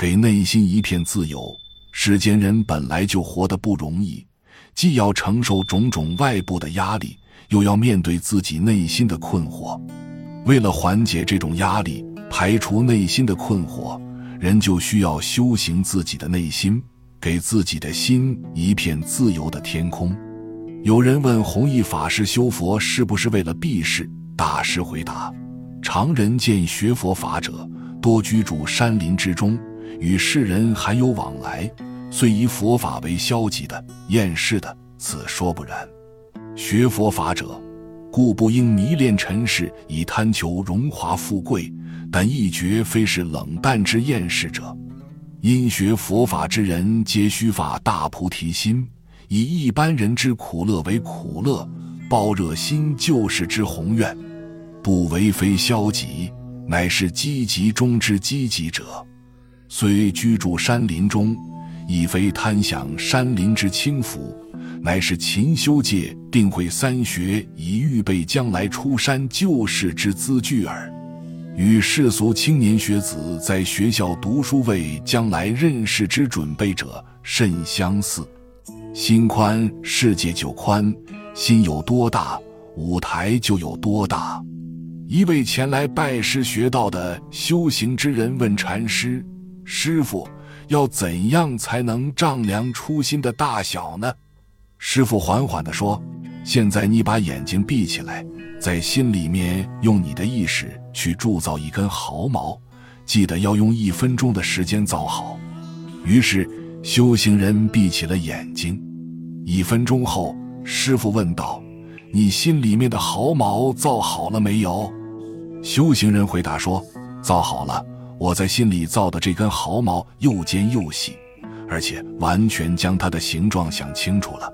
给内心一片自由。世间人本来就活得不容易，既要承受种种外部的压力，又要面对自己内心的困惑。为了缓解这种压力，排除内心的困惑，人就需要修行自己的内心，给自己的心一片自由的天空。有人问弘一法师修佛是不是为了避世？大师回答：常人见学佛法者，多居住山林之中。与世人还有往来，虽以佛法为消极的、厌世的，此说不然。学佛法者，故不应迷恋尘世，以贪求荣华富贵，但亦绝非是冷淡之厌世者。因学佛法之人，皆须发大菩提心，以一般人之苦乐为苦乐，抱热心救世之宏愿，不为非消极，乃是积极中之积极者。虽居住山林中，亦非贪享山林之清福，乃是勤修戒，定慧三学，以预备将来出山救世之资具耳。与世俗青年学子在学校读书为将来任世之准备者甚相似。心宽，世界就宽；心有多大，舞台就有多大。一位前来拜师学道的修行之人问禅师。师傅，要怎样才能丈量初心的大小呢？师傅缓缓地说：“现在你把眼睛闭起来，在心里面用你的意识去铸造一根毫毛，记得要用一分钟的时间造好。”于是修行人闭起了眼睛。一分钟后，师傅问道：“你心里面的毫毛造好了没有？”修行人回答说：“造好了。”我在心里造的这根毫毛又尖又细，而且完全将它的形状想清楚了。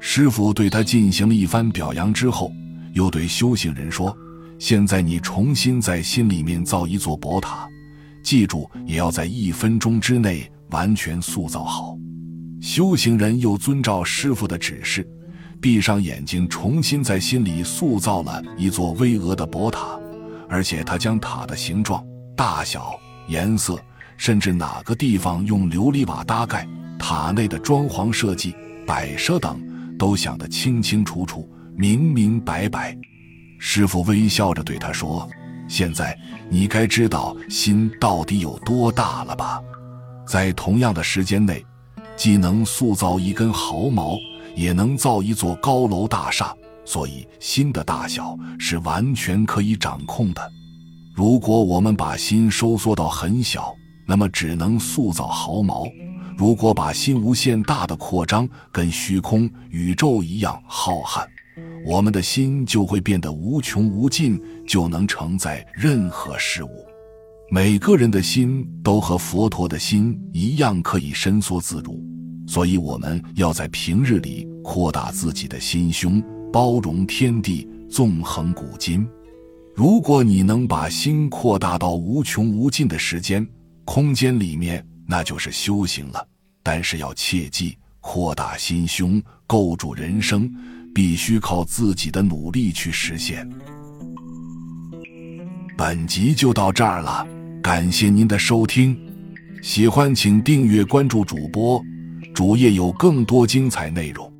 师傅对他进行了一番表扬之后，又对修行人说：“现在你重新在心里面造一座宝塔，记住也要在一分钟之内完全塑造好。”修行人又遵照师傅的指示，闭上眼睛，重新在心里塑造了一座巍峨的宝塔，而且他将塔的形状。大小、颜色，甚至哪个地方用琉璃瓦搭盖，塔内的装潢设计、摆设等，都想得清清楚楚、明明白白。师傅微笑着对他说：“现在你该知道心到底有多大了吧？在同样的时间内，既能塑造一根毫毛，也能造一座高楼大厦。所以，心的大小是完全可以掌控的。”如果我们把心收缩到很小，那么只能塑造毫毛；如果把心无限大的扩张，跟虚空、宇宙一样浩瀚，我们的心就会变得无穷无尽，就能承载任何事物。每个人的心都和佛陀的心一样，可以伸缩自如，所以我们要在平日里扩大自己的心胸，包容天地，纵横古今。如果你能把心扩大到无穷无尽的时间、空间里面，那就是修行了。但是要切记，扩大心胸、构筑人生，必须靠自己的努力去实现。本集就到这儿了，感谢您的收听，喜欢请订阅关注主播，主页有更多精彩内容。